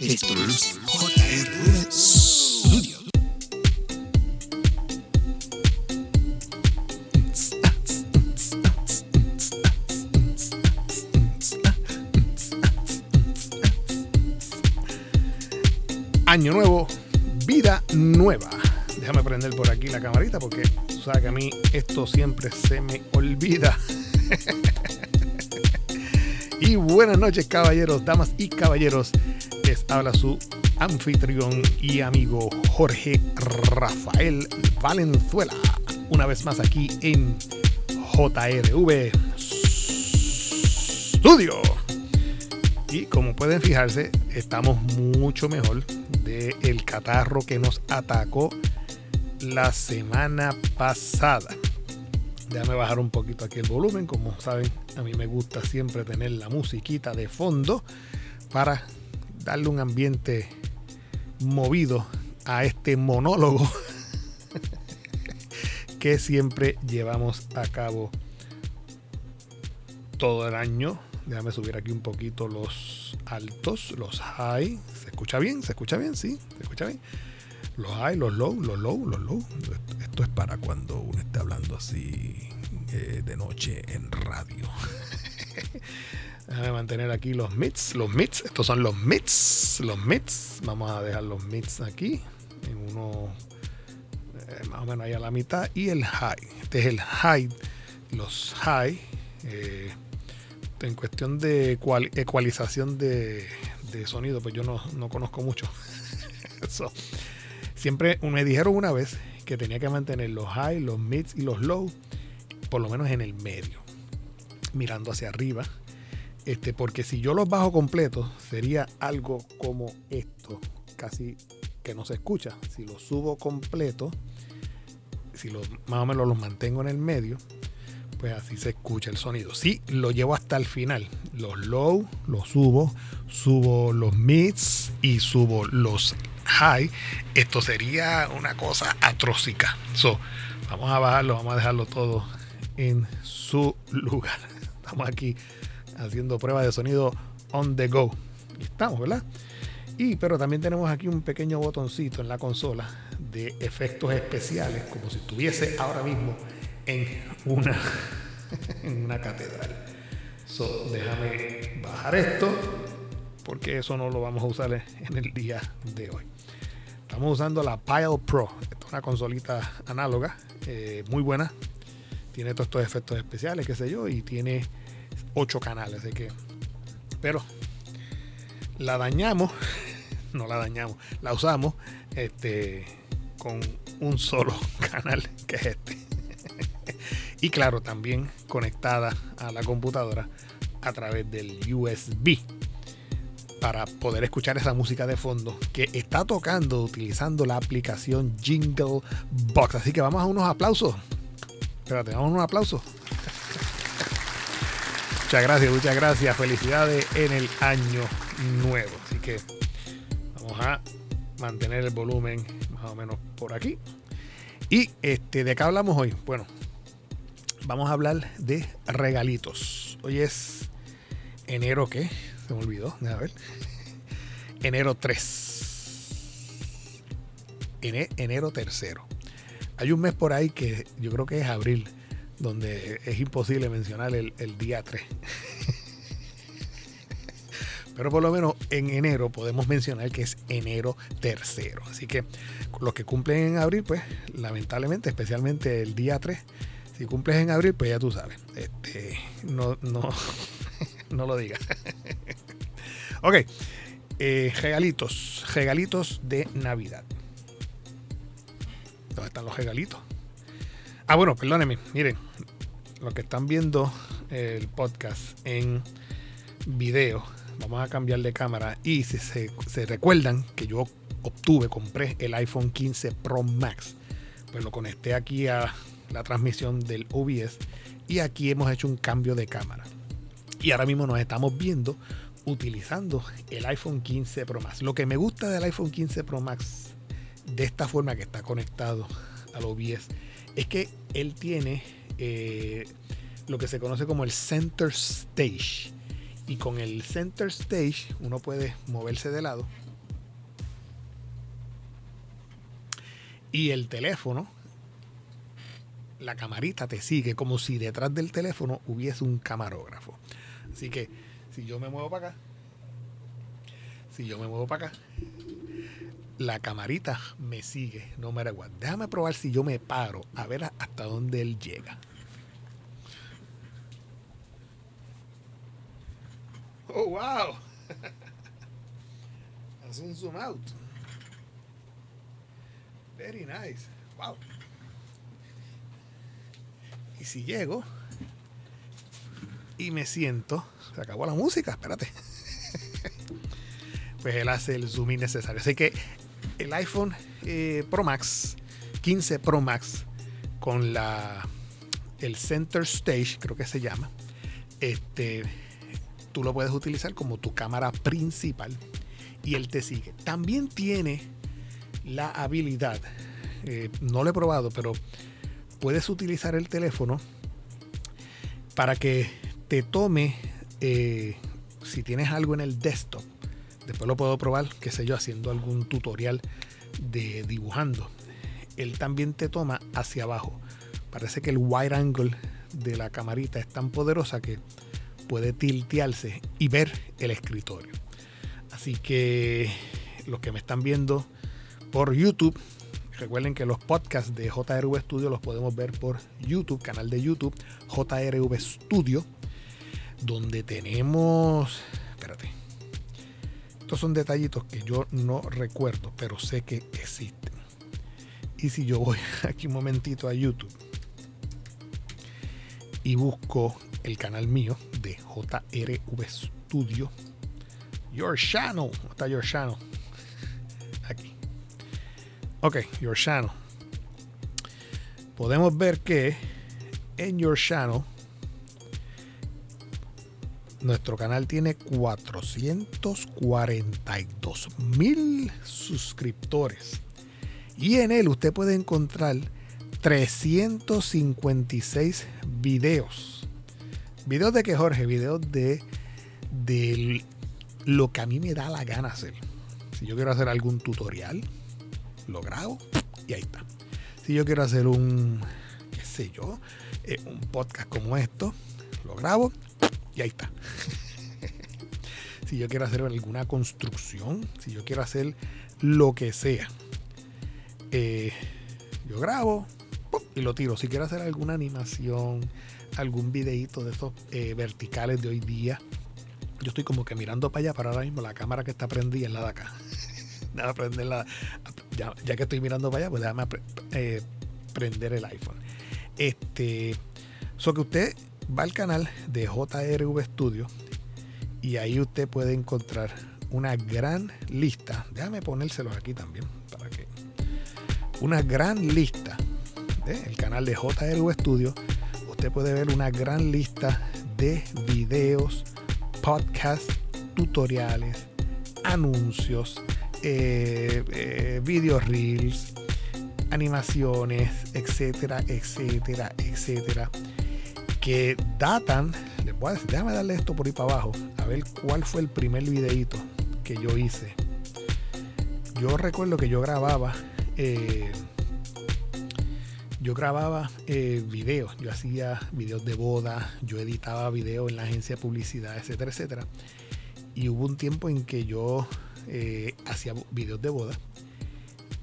Esto es JR Studio. Año nuevo, vida nueva. Déjame prender por aquí la camarita porque tú sabes que a mí esto siempre se me olvida. y buenas noches, caballeros, damas y caballeros. Les habla su anfitrión y amigo Jorge Rafael Valenzuela. Una vez más aquí en JRV Studio. Y como pueden fijarse, estamos mucho mejor del el catarro que nos atacó la semana pasada. Déjame bajar un poquito aquí el volumen. Como saben, a mí me gusta siempre tener la musiquita de fondo para darle un ambiente movido a este monólogo que siempre llevamos a cabo todo el año. Déjame subir aquí un poquito los altos, los high. ¿Se escucha bien? ¿Se escucha bien? Sí, se escucha bien. Los high, los low, los low, los low. Esto es para cuando uno esté hablando así eh, de noche en radio. Déjame mantener aquí los mids, los mids. Estos son los mids, los mids. Vamos a dejar los mids aquí en uno eh, más o menos ahí a la mitad y el high. Este es el high, los high. Eh, en cuestión de ecual, ecualización de, sonido, pues yo no, no conozco mucho. so, siempre me dijeron una vez que tenía que mantener los high, los mids y los low, por lo menos en el medio, mirando hacia arriba. Este, porque si yo los bajo completos, sería algo como esto, casi que no se escucha. Si los subo completo, si los, más o menos los mantengo en el medio, pues así se escucha el sonido. Si lo llevo hasta el final, los low los subo, subo los mids y subo los high, esto sería una cosa atrócica. So, vamos a bajarlo, vamos a dejarlo todo en su lugar. Estamos aquí haciendo pruebas de sonido on the go. Estamos, ¿verdad? Y pero también tenemos aquí un pequeño botoncito en la consola de efectos especiales, como si estuviese ahora mismo en una, en una catedral. So, déjame bajar esto, porque eso no lo vamos a usar en el día de hoy. Estamos usando la Pile Pro, Esta es una consolita análoga, eh, muy buena. Tiene todos estos efectos especiales, qué sé yo, y tiene 8 canales, así que. Pero la dañamos, no la dañamos, la usamos este, con un solo canal, que es este. y claro, también conectada a la computadora a través del USB para poder escuchar esa música de fondo que está tocando utilizando la aplicación Jingle Box. Así que vamos a unos aplausos. Espérate, vamos a unos aplausos. Muchas gracias, muchas gracias. Felicidades en el año nuevo. Así que vamos a mantener el volumen más o menos por aquí. Y este, ¿de qué hablamos hoy? Bueno, vamos a hablar de regalitos. Hoy es enero, ¿qué? Se me olvidó, a ver. Enero 3. enero tercero. Hay un mes por ahí que yo creo que es abril, donde es imposible mencionar el, el día 3. Pero por lo menos en enero podemos mencionar que es enero tercero. Así que los que cumplen en abril, pues lamentablemente, especialmente el día 3, si cumples en abril, pues ya tú sabes. Este, no, no, no lo digas. ok. Eh, regalitos. Regalitos de Navidad. ¿Dónde están los regalitos? Ah, bueno, perdónenme. Miren, los que están viendo el podcast en video, vamos a cambiar de cámara. Y si se, recuerdan que yo obtuve, compré el iPhone 15 Pro Max, pues lo conecté aquí a la transmisión del OBS y aquí hemos hecho un cambio de cámara. Y ahora mismo nos estamos viendo utilizando el iPhone 15 Pro Max. Lo que me gusta del iPhone 15 Pro Max, de esta forma que está conectado al OBS, es que él tiene eh, lo que se conoce como el center stage. Y con el center stage uno puede moverse de lado. Y el teléfono, la camarita te sigue como si detrás del teléfono hubiese un camarógrafo. Así que si yo me muevo para acá, si yo me muevo para acá, la camarita me sigue, no me what. Déjame probar si yo me paro a ver hasta dónde él llega. Oh, wow. Hace un zoom out. Very nice. Wow. Y si llego y me siento, se acabó la música, espérate. pues él hace el zoom innecesario. Así que el iPhone eh, Pro Max, 15 Pro Max, con la el Center Stage, creo que se llama, este, tú lo puedes utilizar como tu cámara principal y él te sigue. También tiene la habilidad, eh, no lo he probado, pero puedes utilizar el teléfono para que te tome, eh, si tienes algo en el desktop, Después lo puedo probar, qué sé yo, haciendo algún tutorial de dibujando. Él también te toma hacia abajo. Parece que el wide angle de la camarita es tan poderosa que puede tiltearse y ver el escritorio. Así que los que me están viendo por YouTube, recuerden que los podcasts de JRV Studio los podemos ver por YouTube, canal de YouTube, JRV Studio, donde tenemos, espérate, estos son detallitos que yo no recuerdo, pero sé que existen. Y si yo voy aquí un momentito a YouTube y busco el canal mío de JRV Studio, Your Channel, está Your Channel? Aquí. Ok, Your Channel. Podemos ver que en Your Channel nuestro canal tiene 442 mil suscriptores. Y en él usted puede encontrar 356 videos. ¿Videos de qué, Jorge? Videos de, de lo que a mí me da la gana hacer. Si yo quiero hacer algún tutorial, lo grabo y ahí está. Si yo quiero hacer un, qué sé yo, eh, un podcast como esto, lo grabo y ahí está. si yo quiero hacer alguna construcción, si yo quiero hacer lo que sea, eh, yo grabo y lo tiro. Si quiero hacer alguna animación, algún videito de esos eh, verticales de hoy día, yo estoy como que mirando para allá, para ahora mismo la cámara que está prendida es la de acá. ya, ya, que estoy mirando para allá, pues déjame eh, prender el iPhone. Este, so que usted va al canal de JRV Studio y ahí usted puede encontrar una gran lista. Déjame ponérselos aquí también para que. Una gran lista del canal de JRV Studio. Usted puede ver una gran lista de videos, podcasts, tutoriales, anuncios, eh, eh, video reels, animaciones, etcétera, etcétera, etcétera que datan, déjame darle esto por ahí para abajo, a ver cuál fue el primer videito que yo hice. Yo recuerdo que yo grababa, eh, yo grababa eh, videos, yo hacía videos de boda, yo editaba videos en la agencia de publicidad, etcétera, etcétera. Y hubo un tiempo en que yo eh, hacía videos de boda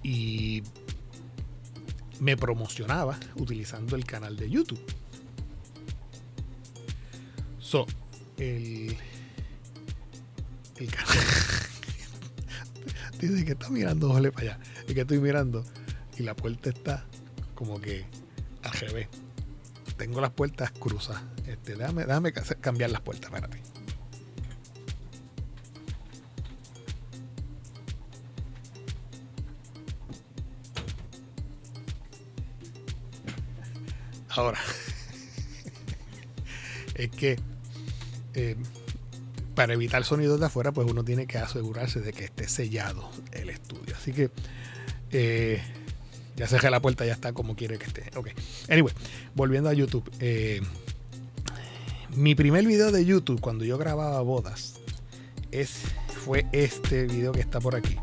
y me promocionaba utilizando el canal de YouTube. So, el. El Dice que está mirando, jole para allá. Y que estoy mirando. Y la puerta está como que al revés. Tengo las puertas cruzadas. Este, déjame, déjame cambiar las puertas, espérate. Ahora, es que eh, para evitar sonidos de afuera, pues uno tiene que asegurarse de que esté sellado el estudio. Así que eh, ya cerré la puerta, ya está como quiere que esté. Ok. Anyway, volviendo a YouTube. Eh, mi primer video de YouTube cuando yo grababa bodas es, fue este video que está por aquí.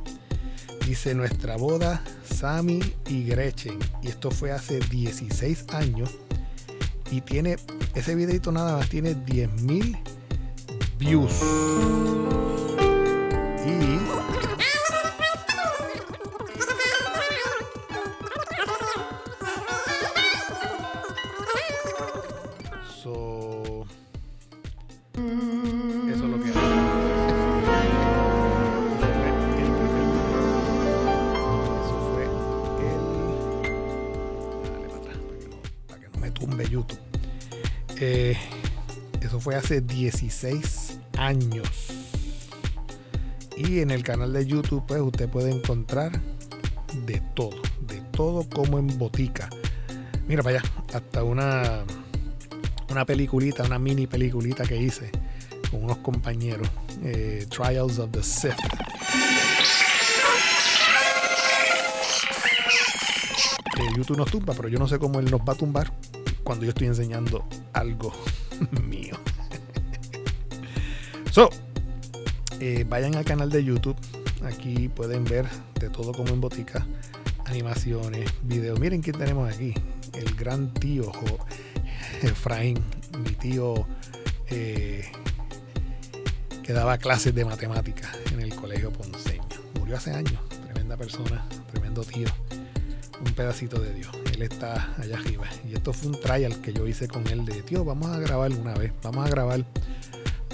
Dice nuestra boda, Sammy y Gretchen. Y esto fue hace 16 años. Y tiene, ese videito nada más tiene 10.000 views. Y So, eso es lo que fue el para que no, me tumbe. Eh, eso fue hace 16 años. Y en el canal de YouTube, pues usted puede encontrar de todo, de todo como en botica. Mira para allá, hasta una una peliculita, una mini peliculita que hice con unos compañeros, eh, Trials of the Sith. Eh, YouTube nos tumba, pero yo no sé cómo él nos va a tumbar cuando yo estoy enseñando algo mío. So, eh, vayan al canal de YouTube. Aquí pueden ver de todo como en botica, animaciones, videos. Miren quién tenemos aquí. El gran tío Jo- Efraín, mi tío eh, que daba clases de matemáticas en el colegio ponceño. Murió hace años, tremenda persona, tremendo tío, un pedacito de Dios. Él está allá arriba. Y esto fue un trial que yo hice con él de, tío, vamos a grabar una vez, vamos a grabar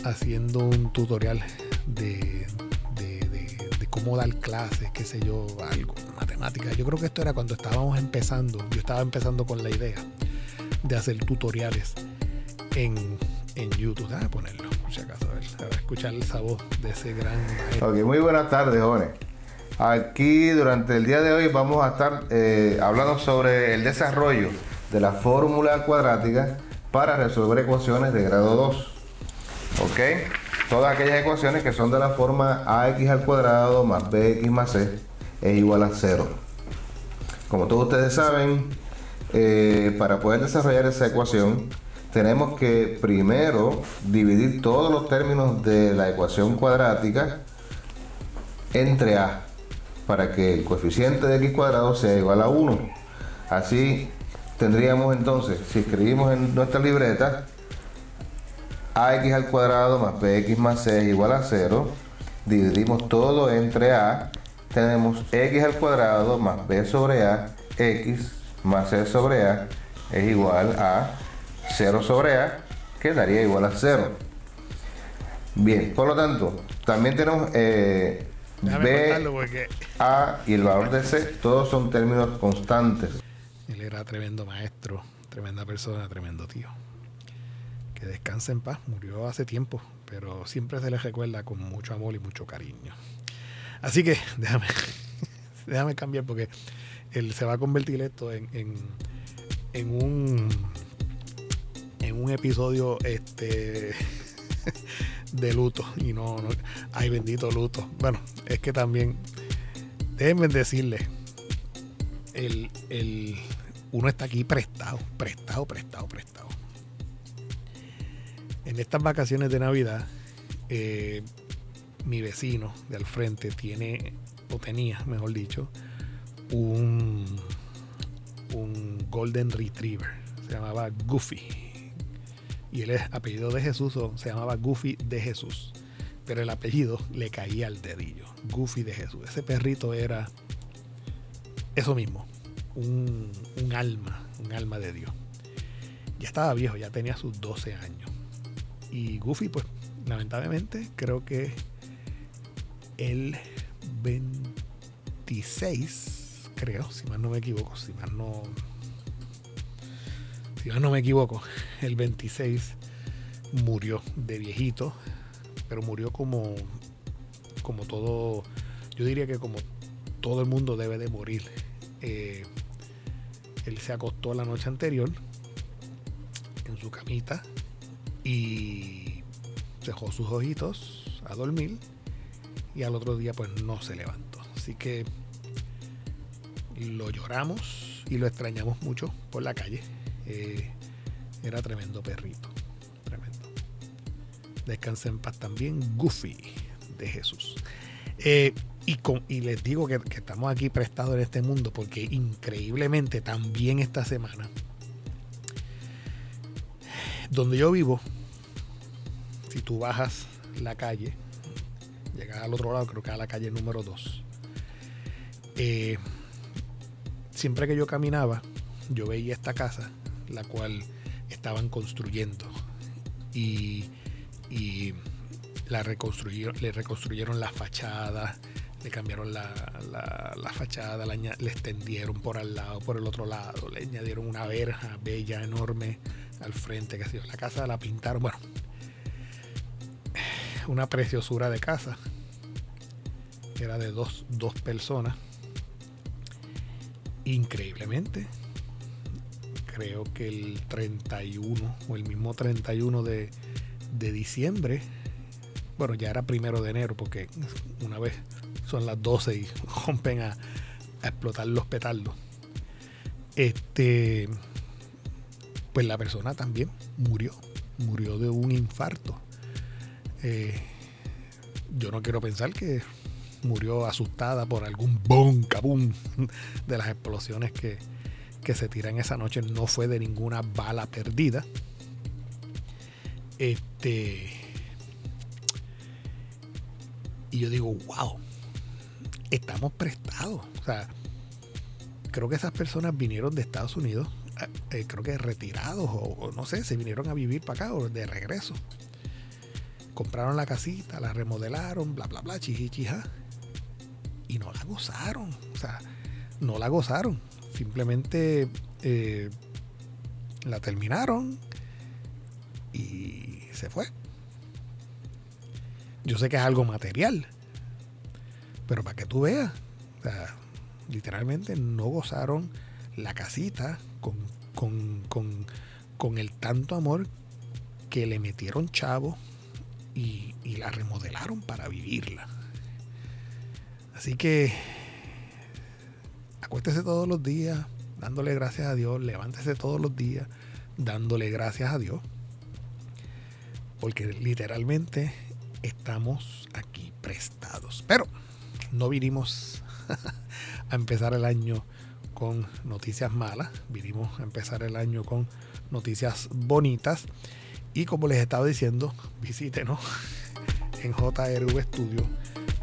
haciendo un tutorial de, de, de- cómo dar clases, qué sé yo, algo, matemáticas. Yo creo que esto era cuando estábamos empezando, yo estaba empezando con la idea de hacer tutoriales en, en YouTube. Déjame ponerlo, por si acaso, a ver, a escuchar esa voz de ese gran. Ok, muy buenas tardes, jóvenes. Aquí durante el día de hoy vamos a estar eh, hablando sobre el desarrollo de la fórmula cuadrática para resolver ecuaciones de grado 2. Ok, todas aquellas ecuaciones que son de la forma ax al cuadrado más bx más c es igual a 0. Como todos ustedes saben, eh, para poder desarrollar esa ecuación, tenemos que primero dividir todos los términos de la ecuación cuadrática entre a, para que el coeficiente de x cuadrado sea igual a 1. Así tendríamos entonces, si escribimos en nuestra libreta, ax al cuadrado más bx más c es igual a 0, dividimos todo entre a, tenemos x al cuadrado más b sobre a, x más c sobre a es igual a 0 sobre a, que daría igual a 0. Bien, por lo tanto, también tenemos eh, b, porque a y el valor de c, todos son términos constantes. él era tremendo maestro, tremenda persona, tremendo tío. Que descanse en paz, murió hace tiempo, pero siempre se le recuerda con mucho amor y mucho cariño. Así que déjame, déjame cambiar porque él se va a convertir esto en, en, en un en un episodio este de luto. Y no, no ay bendito luto. Bueno es que también déjenme decirles el, el uno está aquí prestado prestado prestado prestado en estas vacaciones de navidad eh, mi vecino de al frente tiene o tenía mejor dicho un un golden retriever. Se llamaba Goofy. Y es apellido de Jesús o se llamaba Goofy de Jesús. Pero el apellido le caía al dedillo. Goofy de Jesús. Ese perrito era eso mismo. Un, un alma un alma de Dios. Ya estaba viejo ya tenía sus 12 años y Goofy pues lamentablemente creo que el 26 creo si mal no me equivoco si mal no si mal no me equivoco el 26 murió de viejito pero murió como como todo yo diría que como todo el mundo debe de morir. Eh, él se acostó la noche anterior en su camita y dejó sus ojitos a dormir y al otro día pues no se levantó. Así que lo lloramos y lo extrañamos mucho por la calle. Eh, era tremendo perrito tremendo. Descansa en paz también Goofy de Jesús. Eh, Y, con, y les digo que, que estamos aquí prestados en este mundo porque increíblemente también esta semana, donde yo vivo, si tú bajas la calle, llegas al otro lado, creo que a la calle número 2, eh, siempre que yo caminaba, yo veía esta casa, la cual estaban construyendo. Y, y la reconstruyeron, le reconstruyeron la fachada, le cambiaron la, la, la fachada, la le extendieron por al lado, por el otro lado, le añadieron una verja bella, enorme al frente, que La casa la pintaron, bueno, una preciosura de casa. Era de dos, dos personas. Increíblemente, creo que el 31 o el mismo 31 de, de diciembre, bueno, ya era primero de enero, porque una vez son las 12 y rompen a, a explotar los petardos. Este, pues la persona también murió, murió de un infarto. Eh, yo no quiero pensar que murió asustada por algún boom, kabum de las explosiones que, que se tiran esa noche. No fue de ninguna bala perdida. Este. Y yo digo, wow, estamos prestados. O sea, creo que esas personas vinieron de Estados Unidos, eh, creo que retirados o, o, no sé, se vinieron a vivir para acá o de regreso. Compraron la casita, la remodelaron, bla, bla, bla, chichichija. Y no la gozaron. O sea, no la gozaron. Simplemente eh, la terminaron y se fue. Yo sé que es algo material, pero para que tú veas, literalmente no gozaron la casita con, con, con, con, el tanto amor que le metieron chavo y, la remodelaron para vivirla. Así que acuéstese todos los días dándole gracias a Dios, levántese todos los días dándole gracias a Dios, porque literalmente estamos aquí prestados. Pero no vinimos a empezar el año con noticias malas, vinimos a empezar el año con noticias bonitas. Y como les estaba diciendo, visítenos en JRV Studio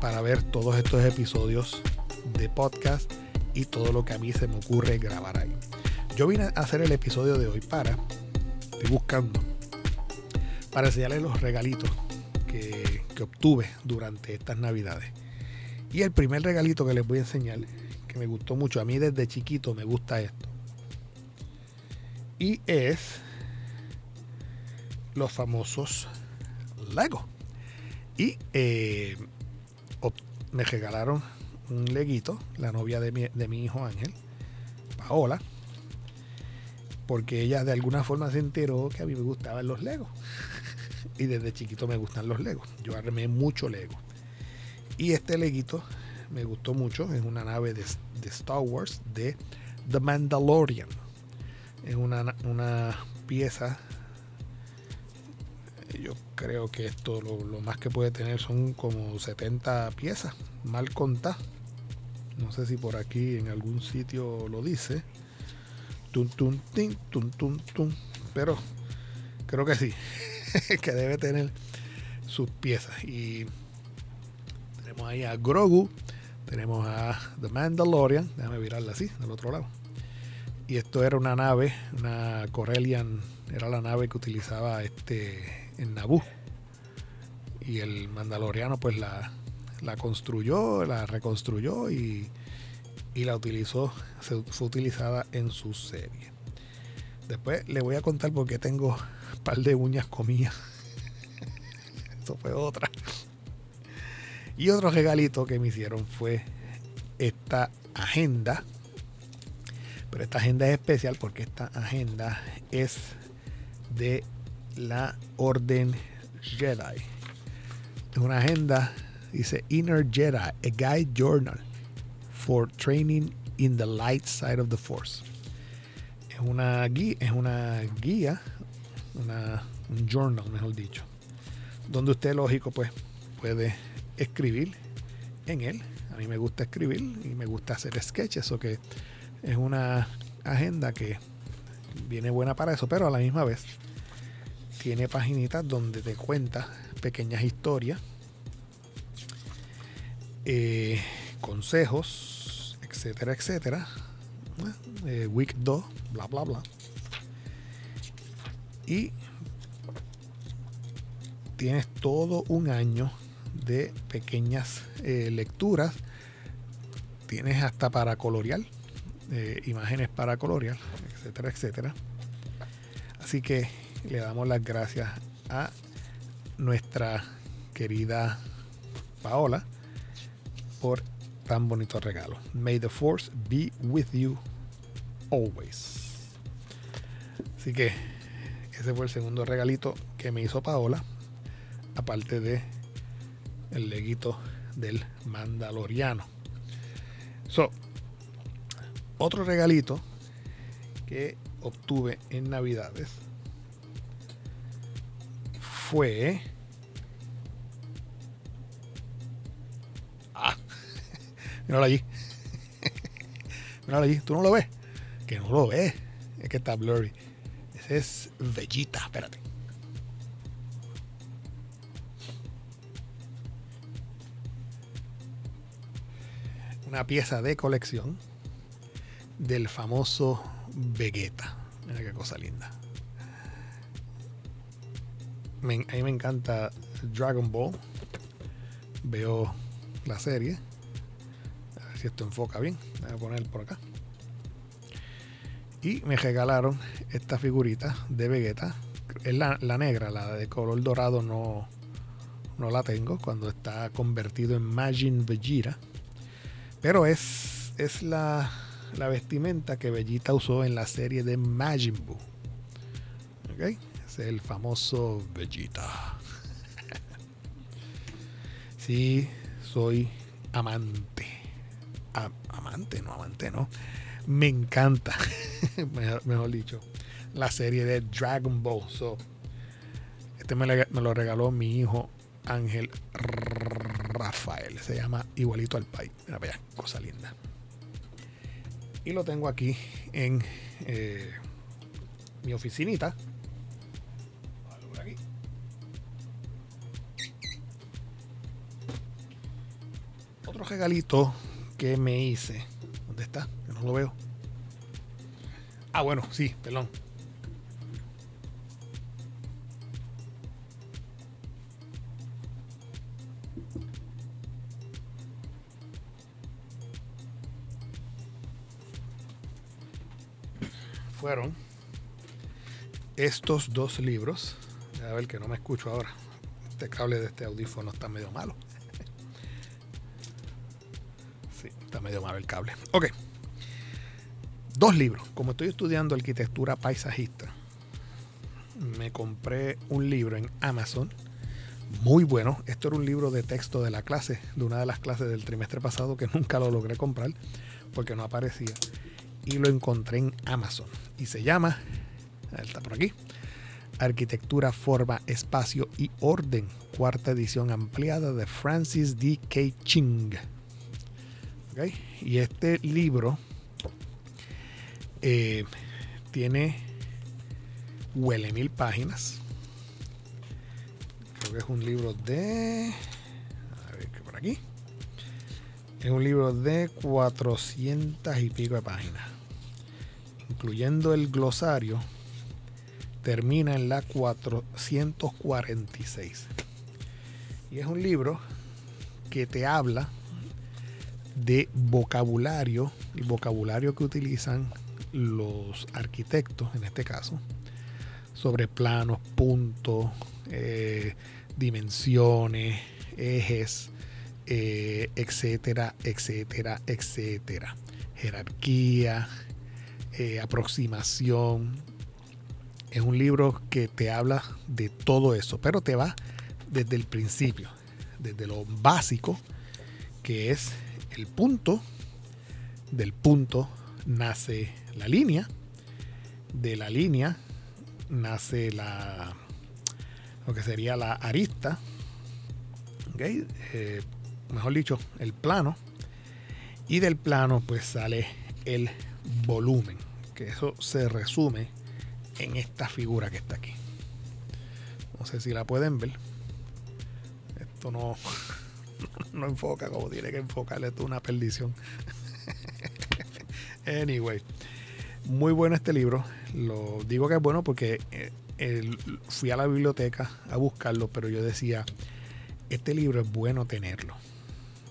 para ver todos estos episodios de podcast y todo lo que a mí se me ocurre grabar ahí. Yo vine a hacer el episodio de hoy para, estoy buscando, para enseñarles los regalitos que, que obtuve durante estas navidades. Y el primer regalito que les voy a enseñar, que me gustó mucho, a mí desde chiquito me gusta esto. Y es los famosos Lego. Y eh, me regalaron un leguito, la novia de mi, de mi hijo Ángel, Paola, porque ella de alguna forma se enteró que a mí me gustaban los Legos. y desde chiquito me gustan los Legos. Yo armé mucho Lego. Y este leguito me gustó mucho. Es una nave de, de Star Wars de The Mandalorian. Es una, una pieza. Yo creo que esto lo, más que puede tener son como 70 piezas. Mal contadas. No sé si por aquí en algún sitio lo dice. Tum, tum. Pero creo que sí. que debe tener sus piezas. Y tenemos ahí a Grogu. Tenemos a The Mandalorian. Déjame virarla así, del otro lado. Y esto era una nave, una Corellian. Era la nave que utilizaba este en Naboo. Y el Mandaloriano pues la, la construyó, la reconstruyó y, y la utilizó, se, fue utilizada en su serie. Después le voy a contar por qué tengo un par de uñas comidas. Eso fue otra. Y otro regalito que me hicieron fue esta agenda. Pero esta agenda es especial porque esta agenda es de la Orden Jedi. Es una agenda, dice Inner Jedi, a guide journal for training in the light side of the Force. Es una guía, es una guía, una, un journal, mejor dicho, donde usted, lógico, pues puede escribir en él. A mí me gusta escribir y me gusta hacer sketches, o que es una agenda que viene buena para eso, pero a la misma vez tiene paginitas donde te cuenta pequeñas historias, eh, consejos, etcétera, etcétera. Eh, week 2, bla, bla, bla. Y tienes todo un año de pequeñas eh, lecturas. Tienes hasta para colorear, eh, imágenes para colorear, etcétera, etcétera. Así que le damos las gracias a nuestra querida Paola por tan bonito regalo. May the force be with you always. Así que ese fue el segundo regalito que me hizo Paola aparte de el leguito del Mandaloriano. So, otro regalito que obtuve en Navidades fue. Ah, míralo allí. míralo allí. ¿Tú no lo ves? Que no lo ves. Es que está blurry. Ese es Vegeta. Espérate. una pieza de colección del famoso Vegeta. Mira qué cosa linda. A mí me encanta Dragon Ball. Veo la serie. A ver si esto enfoca bien. Voy a poner por acá. Y me regalaron esta figurita de Vegeta. Es la, la negra, la de color dorado no, no la tengo. Cuando está convertido en Majin Vegeta pero es, es la, la vestimenta que Bellita usó en la serie de Majin Buu. El famoso Bellita. sí, soy amante. amante, no amante, no. Me encanta, mejor, dicho, la serie de Dragon Ball. este me, me, lo regaló mi hijo Ángel Rafael. Se llama igualito al país. Mira, vaya, cosa linda. Y lo tengo aquí en eh, mi oficinita. Otro regalito que me hice. ¿Dónde está? no lo veo. Ah, bueno, sí, perdón. fueron estos dos libros. A ver que no me escucho ahora. Este cable de este audífono está medio malo. Medio malo el cable. Ok. Dos libros. Como estoy estudiando arquitectura paisajista, me compré un libro en Amazon. Muy bueno. Esto era un libro de texto de la clase, de una de las clases del trimestre pasado que nunca lo logré comprar porque no aparecía y lo encontré en Amazon. Y se llama, está por aquí, Arquitectura, Forma, Espacio y Orden, cuarta edición ampliada de Francis D. K. Ching. Y este libro eh, tiene huele mil páginas. Creo que es un libro de... A ver, ¿qué por aquí? Es un libro de 400 y pico de páginas incluyendo el glosario, termina en la 446. Y es un libro que te habla de vocabulario, el vocabulario que utilizan los arquitectos, en este caso, sobre planos, puntos, eh, dimensiones, ejes, eh, etcétera, etcétera, etcétera. Jerarquía, eh, aproximación. Es un libro que te habla de todo eso, pero te va desde el principio, desde lo básico, que es el punto. Del punto nace la línea. De la línea nace la lo que sería la arista. Eh, mejor dicho, el plano. Y del plano pues sale el volumen, que eso se resume en esta figura que está aquí. No sé si la pueden ver. Esto no, no enfoca como tiene que enfocarle. Esto es una perdición. anyway, muy bueno este libro. Lo digo que es bueno porque eh, fui a la biblioteca a buscarlo, pero yo decía, este libro es bueno tenerlo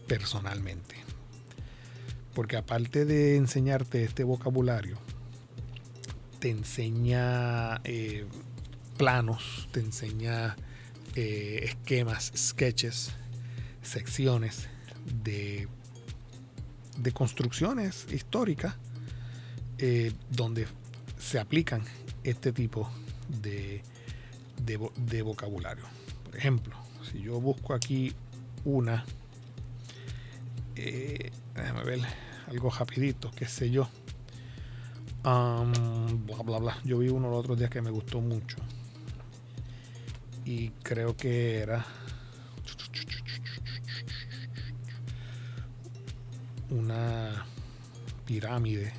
personalmente. Porque aparte de enseñarte este vocabulario, te enseña eh, planos, te enseña eh, esquemas, sketches, secciones de, de construcciones históricas eh, donde se aplican este tipo de, de, vocabulario. Por ejemplo, si yo busco aquí una, eh, déjame ver algo rapidito, qué sé yo. bla bla bla. Yo vi uno los otros días que me gustó mucho. Y creo que era una pirámide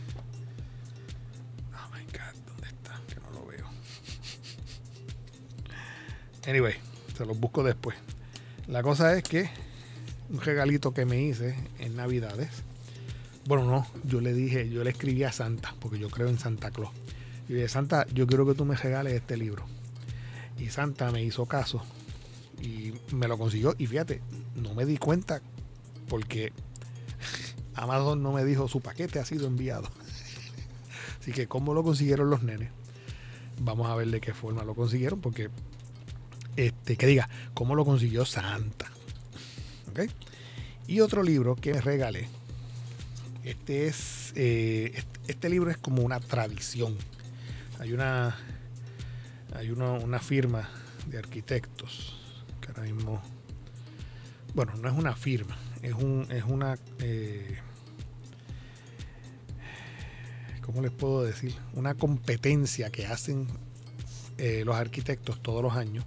Anyway, se los busco después. La cosa es que un regalito que me hice en Navidades. Bueno, no, yo le dije, yo le escribí a Santa, porque yo creo en Santa Claus. Y dije, Santa, yo quiero que tú me regales este libro. Y Santa me hizo caso y me lo consiguió. Y fíjate, no me di cuenta porque Amazon no me dijo su paquete ha sido enviado. Así que, ¿cómo lo consiguieron los nenes? Vamos a ver de qué forma lo consiguieron, porque este, que diga cómo lo consiguió Santa. Y otro libro que me regalé. Este es. Eh, este libro es como una tradición. Hay una. Hay una, firma de arquitectos que ahora mismo. Bueno, no es una firma, es un, es una. Eh, ¿Cómo les puedo decir? Una competencia que hacen eh, los arquitectos todos los años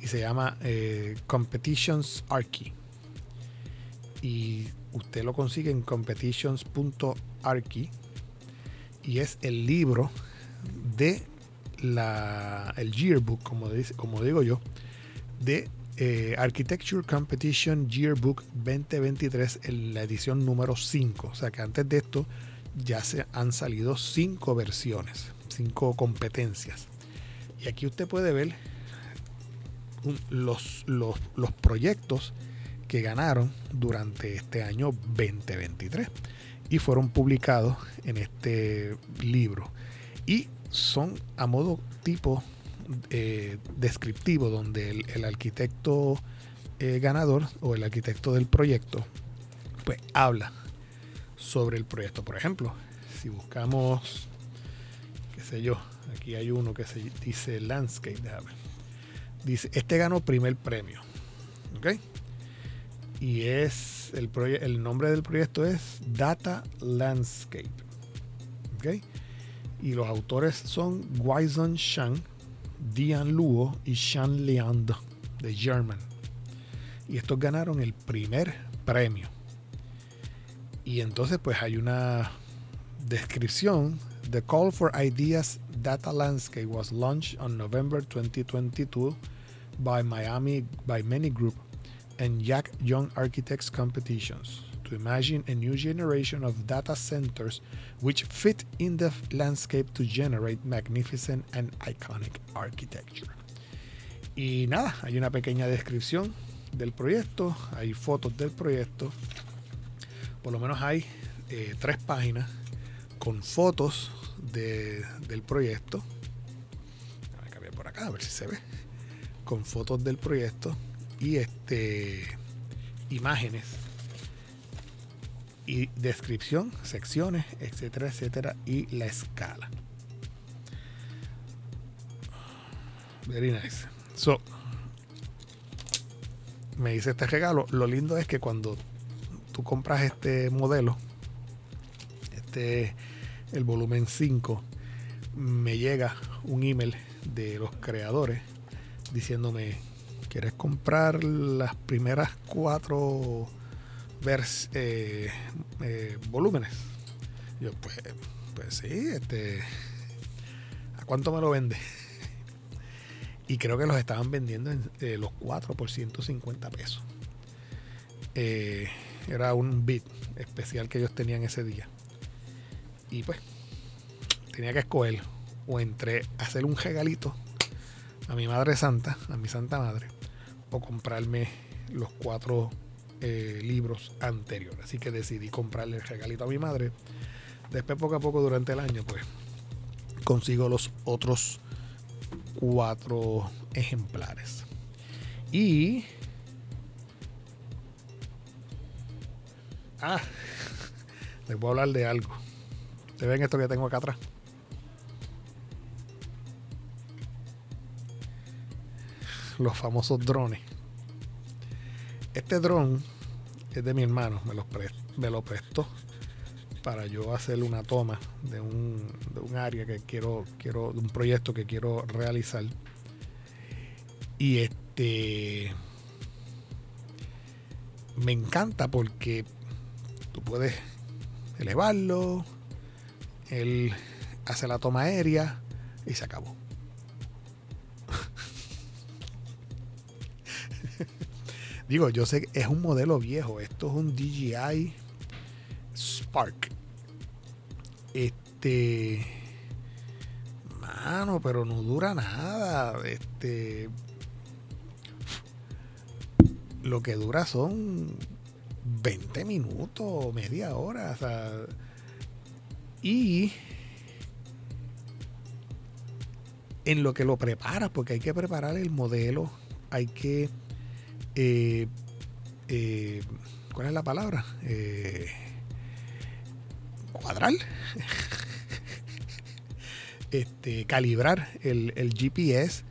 y se llama eh, Competitions Archi. Y usted lo consigue en competitions.archi y es el libro de la el yearbook, como, dice, como digo yo, de eh, Architecture Competition Yearbook 2023 en la edición número 5. O sea que antes de esto ya se han salido cinco versiones, cinco competencias. Y aquí usted puede ver los, los, proyectos que ganaron durante este año 2023 y fueron publicados en este libro. Y son a modo tipo eh, descriptivo, donde el, arquitecto eh, ganador o el arquitecto del proyecto, pues habla sobre el proyecto. Por ejemplo, si buscamos, qué sé yo, aquí hay uno que se dice landscape, déjame Dice, este ganó primer premio. ¿Ok? Y es el, el nombre del proyecto es Data Landscape. ¿Ok? Y los autores son Guizhong Shang, Dian Luo y Shan Liang de German. Y estos ganaron el primer premio. Y entonces pues hay una descripción. The Call for Ideas Data Landscape was launched on November 2022 by Miami by Many Group and Jack Young Architects competitions to imagine a new generation of data centers which fit in the landscape to generate magnificent and iconic architecture. Y nada, hay una pequeña descripción del proyecto, hay fotos del proyecto, por lo menos hay eh, tres páginas con fotos de, del proyecto. Voy a cambiar por acá a ver si se ve con fotos del proyecto y este imágenes y descripción, secciones, etcétera, etcétera, y la escala. Very nice. So, me dice este regalo. Lo lindo es que cuando tú compras este modelo, este, el volumen 5, me llega un email de los creadores diciéndome, ¿quieres comprar las primeras cuatro vers- eh, eh, volúmenes. Yo, pues, pues sí, este. ¿A cuánto me lo vende? Y creo que los estaban vendiendo en eh, los 4 por 150 pesos. Era un bit especial que ellos tenían ese día. Y pues, tenía que escoger o entre hacer un regalito a mi madre santa, a mi santa madre, o comprarme los cuatro eh, libros anteriores. Así que decidí comprarle el regalito a mi madre. Después, poco a poco, durante el año, pues consigo los otros cuatro ejemplares. Y. Ah, les voy a hablar de algo. ¿Ustedes ven esto que tengo acá atrás? Los famosos drones. Este dron es de mi hermano, me, los pre- me lo prestó para yo hacer una toma de un, de un área que quiero, quiero, de un proyecto que quiero realizar. Y este me encanta porque tú puedes elevarlo, él hace la toma aérea y se acabó. Digo, yo sé que es un modelo viejo, esto es un DJI Spark. Este. Mano, pero no dura nada. Este. Lo que dura son 20 minutos, media hora. O sea. Y. En lo que lo preparas, porque hay que preparar el modelo, hay que. eh, eh, ¿Cuál es la palabra? Eh, cuadrar, este, calibrar el, el GPS.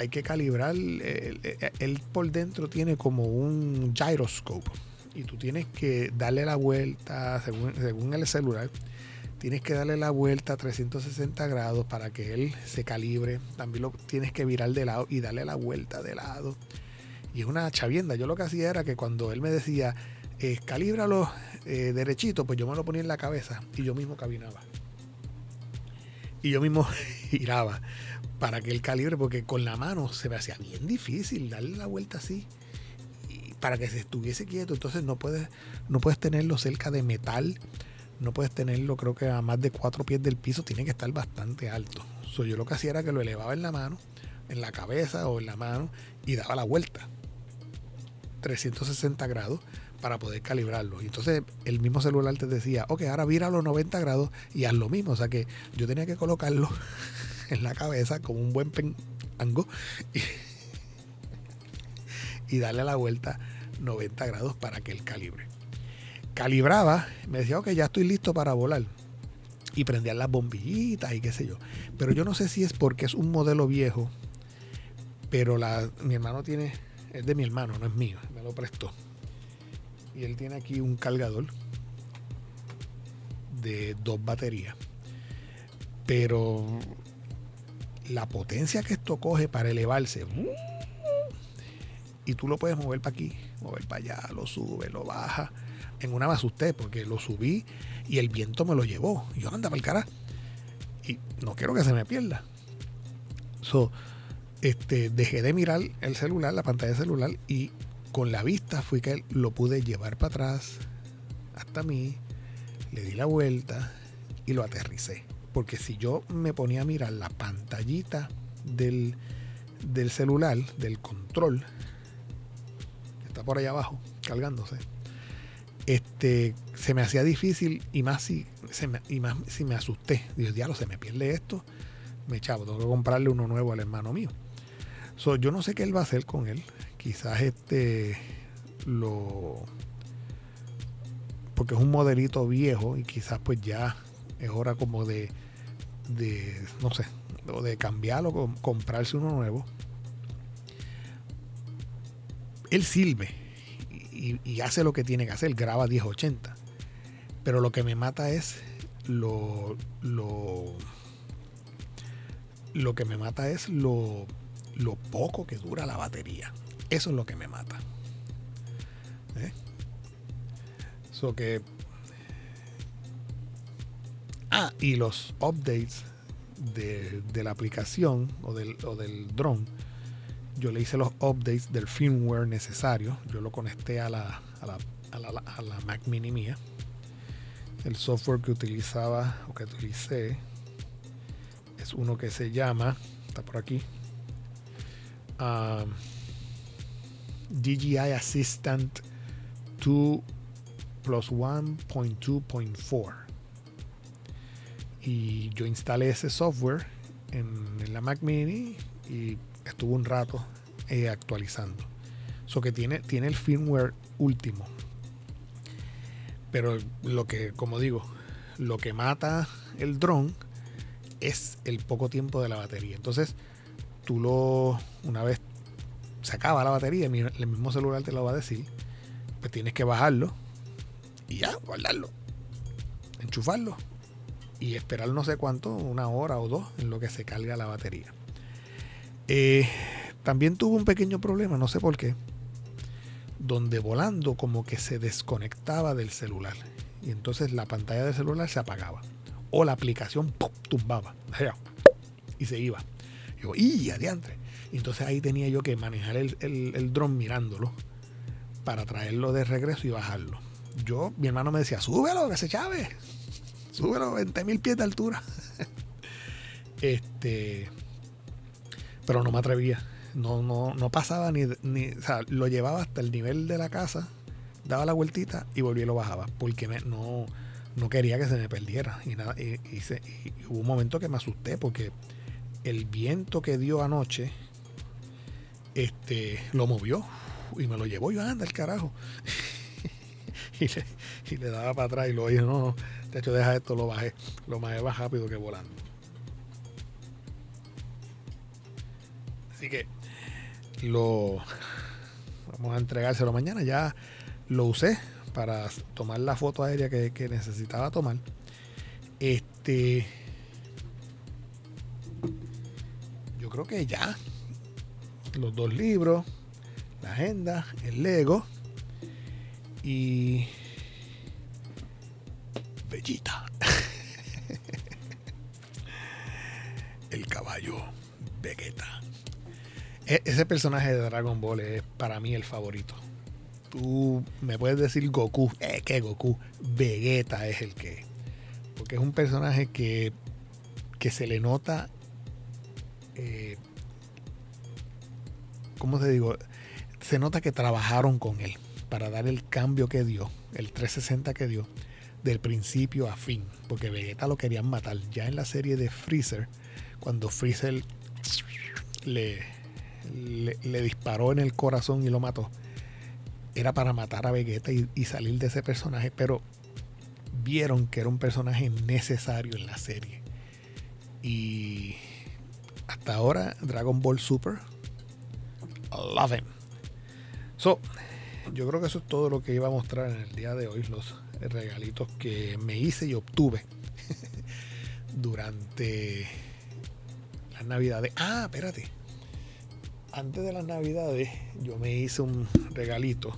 Hay que calibrar, él por dentro tiene como un gyroscope y tú tienes que darle la vuelta, según, según el celular, tienes que darle la vuelta a 360 grados para que él se calibre. También lo tienes que virar de lado y darle la vuelta de lado. Y es una chavienda. Yo lo que hacía era que cuando él me decía, eh, calíbralo eh, derechito, pues yo me lo ponía en la cabeza y yo mismo caminaba. Y yo mismo giraba para que él calibre, porque con la mano se me hacía bien difícil darle la vuelta así para que se estuviese quieto. Entonces no puedes, no puedes tenerlo cerca de metal, no puedes tenerlo creo que a más de cuatro pies del piso, tiene que estar bastante alto. So, yo lo que hacía era que lo elevaba en la mano, en la cabeza o en la mano y daba la vuelta. 360 grados para poder calibrarlo. Y entonces el mismo celular te decía, ok, ahora vira a los 90 grados y haz lo mismo. O sea que yo tenía que colocarlo en la cabeza como un buen penango y darle la vuelta 90 grados para que él calibre. Calibraba, me decía, ok, ya estoy listo para volar. Y prendía las bombillitas y qué sé yo. Pero yo no sé si es porque es un modelo viejo, pero la, mi hermano tiene, es de mi hermano, no es mío, me lo prestó. Y él tiene aquí un cargador de dos baterías. Pero la potencia que esto coge para elevarse, ¡uh! Y tú lo puedes mover para aquí, mover para allá, lo sube, lo baja. En una me asusté porque lo subí y el viento me lo llevó. Yo anda para el cara. Y no quiero que se me pierda. So, este, dejé de mirar el celular, la pantalla del celular, y con la vista fui que lo pude llevar para atrás hasta mí, le di la vuelta y lo aterricé. Porque si yo me ponía a mirar la pantallita del, del celular, del control, por ahí abajo, cargándose, este, se me hacía difícil y más si, se me, y más si me asusté. Dios, diablo, se me pierde esto, me chavo, tengo que comprarle uno nuevo al hermano mío. So, yo no sé qué él va a hacer con él. Quizás este lo. Porque es un modelito viejo y quizás pues ya es hora como de. de no sé, de cambiarlo, com- comprarse uno nuevo. Él sirve y, hace lo que tiene que hacer, graba 1080. Pero lo que me mata es lo. lo lo que me mata es lo, lo poco que dura la batería. Eso es lo que me mata. ¿Eh? So que. Ah, y los updates de, de la aplicación o del, o del drone. Yo le hice los updates del firmware necesario. Yo lo conecté a la, a la, a la, a la Mac Mini mía. El software que utilizaba o que utilicé es uno que se llama, está por aquí, um, DJI Assistant 2 plus 1.2.4 y yo instalé ese software en, en, la Mac Mini y estuvo un rato eh, actualizando. So que tiene, tiene el firmware último. Pero lo que, como digo, lo que mata el dron es el poco tiempo de la batería. Entonces, tú lo, una vez se acaba la batería, el mismo celular te lo va a decir, pues tienes que bajarlo y ya, guardarlo, enchufarlo y esperar no sé cuánto, una hora o dos en lo que se carga la batería. Eh, también tuvo un pequeño problema, no sé por qué, donde volando como que se desconectaba del celular y entonces la pantalla del celular se apagaba o la aplicación tumbaba y se iba. Yo. Y entonces ahí tenía yo que manejar el, el, el dron mirándolo para traerlo de regreso y bajarlo. Yo, mi hermano me decía, súbelo, que se chave. Súbelo, 20 mil pies de altura. este. Pero no me atrevía. No, no, no pasaba ni, ni. O sea, lo llevaba hasta el nivel de la casa, daba la vueltita y volvía y lo bajaba. Porque me, no, no quería que se me perdiera. Y, nada, y, y, y, hubo un momento que me asusté porque el viento que dio anoche este, lo movió y me lo llevó yo anda el carajo. y, le, y, le, daba para atrás y lo dije, no, no, de hecho deja esto, lo bajé. Lo bajé más rápido que volando. Así que lo vamos a entregárselo mañana. Ya lo usé para tomar la foto aérea que, que necesitaba tomar. Este. Yo creo que ya. Los dos libros, la agenda, el Lego y. Bellita. el caballo Vegeta. E ese personaje de Dragon Ball es para mí el favorito tú me puedes decir Goku, eh, que Goku, Vegeta es el que. Porque es un personaje que, que se le nota. Eh, ¿Cómo te digo? Se nota que trabajaron con él para dar el cambio que dio, el 360 que dio, del principio a fin. Porque Vegeta lo querían matar. Ya en la serie de Freezer, cuando Freezer le, le, disparó en el corazón y lo mató era para matar a Vegeta y, y, salir de ese personaje, pero vieron que era un personaje necesario en la serie. Y hasta ahora, Dragon Ball Super, love him. So, yo creo que eso es todo lo que iba a mostrar en el día de hoy, los regalitos que me hice y obtuve durante las navidades. Ah, espérate antes de las navidades yo me hice un regalito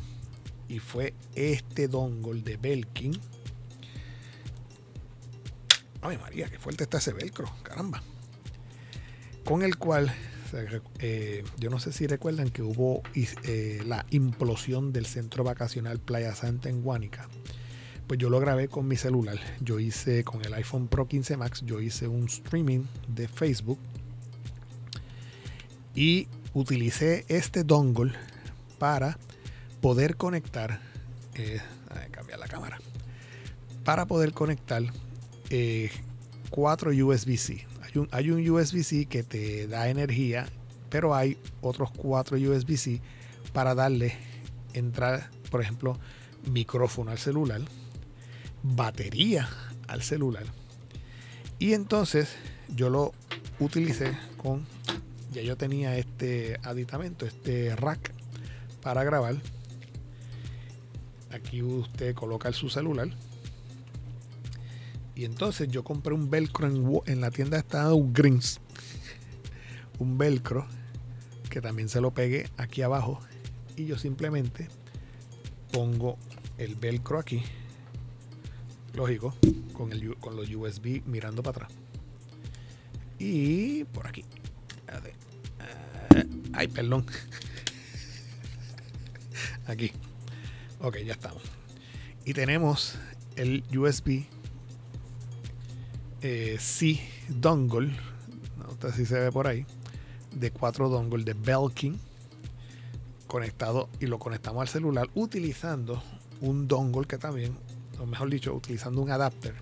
y fue este dongle de Belkin. Ay María, qué fuerte está ese velcro, caramba. Con el cual, eh, yo no sé si recuerdan que hubo eh, la implosión del centro vacacional Playa Santa en Guánica. Pues yo lo grabé con mi celular. Yo hice con el iPhone Pro 15 Max, yo hice un streaming de Facebook. Y utilicé este dongle para poder conectar, eh, cambiar la cámara, para poder conectar eh, cuatro USB-C. Hay un, hay un USB-C que te da energía, pero hay otros cuatro USB-C para darle entrar, por ejemplo, micrófono al celular, batería al celular. Y entonces yo lo utilicé con ya yo tenía este aditamento, este rack para grabar. Aquí usted coloca su celular. Y entonces yo compré un velcro en, en la tienda de Greens. un velcro que también se lo pegué aquí abajo. Y yo simplemente pongo el velcro aquí lógico, con, el, con los USB mirando para atrás. Y por aquí. Eh, ay, perdón. Aquí. Ok, ya estamos. Y tenemos el USB eh, C dongle. No sé si se ve por ahí. De 4 dongle de Belkin. Conectado y lo conectamos al celular utilizando un dongle que también, o mejor dicho, utilizando un adapter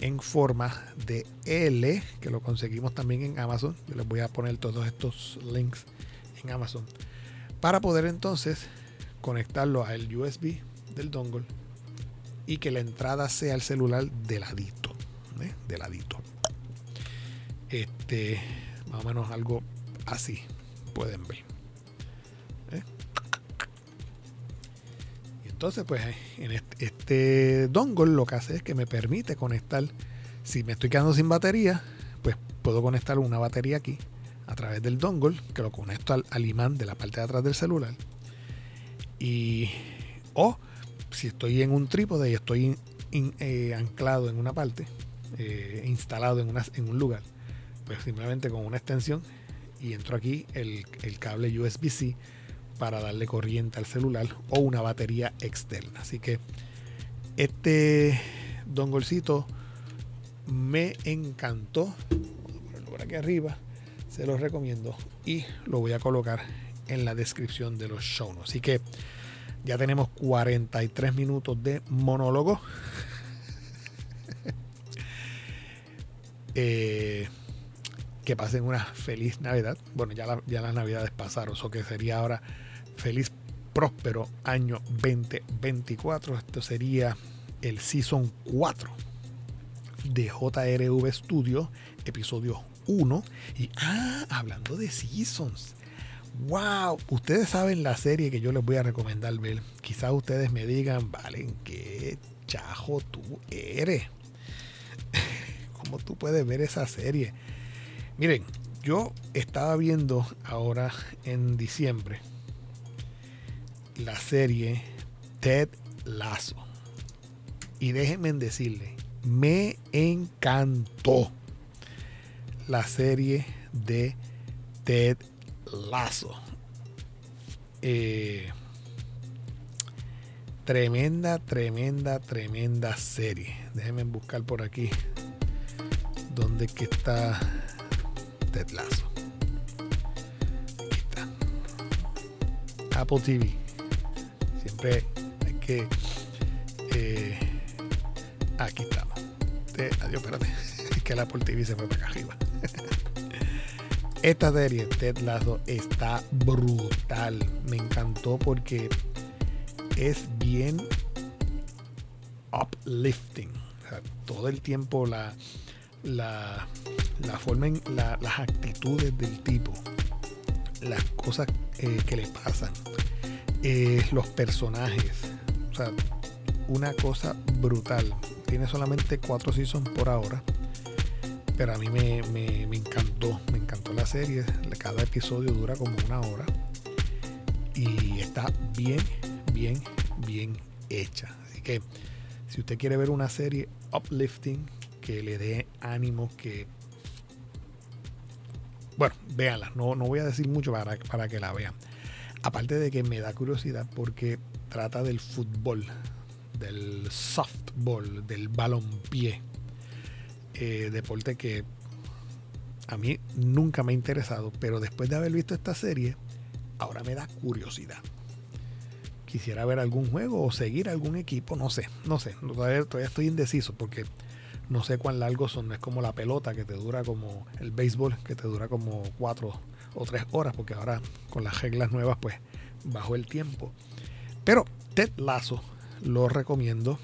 en forma de L, que lo conseguimos también en Amazon. Yo les voy a poner todos estos links en Amazon. Para poder entonces conectarlo al USB del dongle y que la entrada sea el celular de ladito. ¿eh? De ladito. Este, más o menos algo así. Pueden ver. Entonces, pues, en este, este dongle lo que hace es que me permite conectar. Si me estoy quedando sin batería, pues puedo conectar una batería aquí a través del dongle, que lo conecto al, imán de la parte de atrás del celular. Y. O si estoy en un trípode y estoy eh, anclado en una parte, eh, instalado en, una, en un lugar, pues simplemente con una extensión y entro aquí el, cable USB-C para darle corriente al celular o una batería externa. Así que este dongolcito me encantó. Por aquí arriba se los recomiendo y lo voy a colocar en la descripción de los show notes. Así que ya tenemos 43 minutos de monólogo. Eh, que pasen una feliz Navidad. Bueno, ya, ya las Navidades pasaron, o que sería ahora feliz, próspero año 2024. Esto sería el Season 4 de JRV Studio, episodio 1. Y, ah, hablando de Seasons. Wow, ustedes saben la serie que yo les voy a recomendar ver. Quizás ustedes me digan, Valen, qué chajo tú eres. ¿Cómo tú puedes ver esa serie? Miren, yo estaba viendo ahora en diciembre la serie Ted Lasso. Y déjenme decirle, me encantó la serie de Ted Lazo. Eh, tremenda, tremenda, tremenda serie. Déjenme buscar por aquí dónde que está Ted Lazo. Aquí está. Apple TV. Siempre hay que. Eh, aquí estamos. adiós, espérate. Es que el Apple TV se fue para acá arriba. Esta serie, Ted Lasso, está brutal. Me encantó porque es bien uplifting. todo el tiempo la, la, la forma, las actitudes del tipo, las cosas eh, que le pasan, eh, los personajes. O sea, una cosa brutal. Tiene solamente cuatro seasons por ahora pero a mí me, encantó, me encantó la serie. Cada episodio dura como una hora y está bien, bien, bien hecha. Así que si usted quiere ver una serie uplifting que le dé ánimo, que bueno, véanla, no, no voy a decir mucho para, para que la vean. Aparte de que me da curiosidad porque trata del fútbol, del softball, del balonpié eh, deporte que a mí nunca me ha interesado, pero después de haber visto esta serie, ahora me da curiosidad. Quisiera ver algún juego o seguir algún equipo, no sé, no sé, todavía, estoy indeciso porque no sé cuán largos son, no es como la pelota que te dura como el béisbol, que te dura como cuatro o tres horas, porque ahora con las reglas nuevas pues bajo el tiempo. Pero Ted Lazo lo recomiendo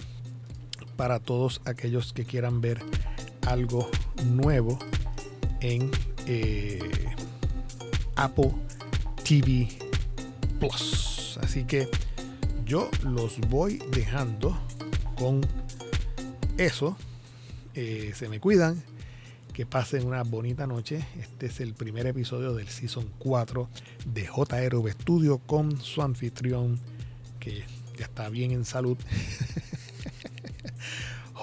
para todos aquellos que quieran ver algo nuevo en eh, Apple TV Plus. Así que yo los voy dejando con eso. Eh, se me cuidan. Que pasen una bonita noche. Este es el primer episodio del Season 4 de JRV Studio con su anfitrión que ya está bien en salud.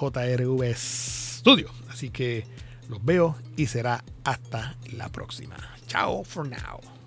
JRV Studio. Así que los veo y será hasta la próxima. Chao for now.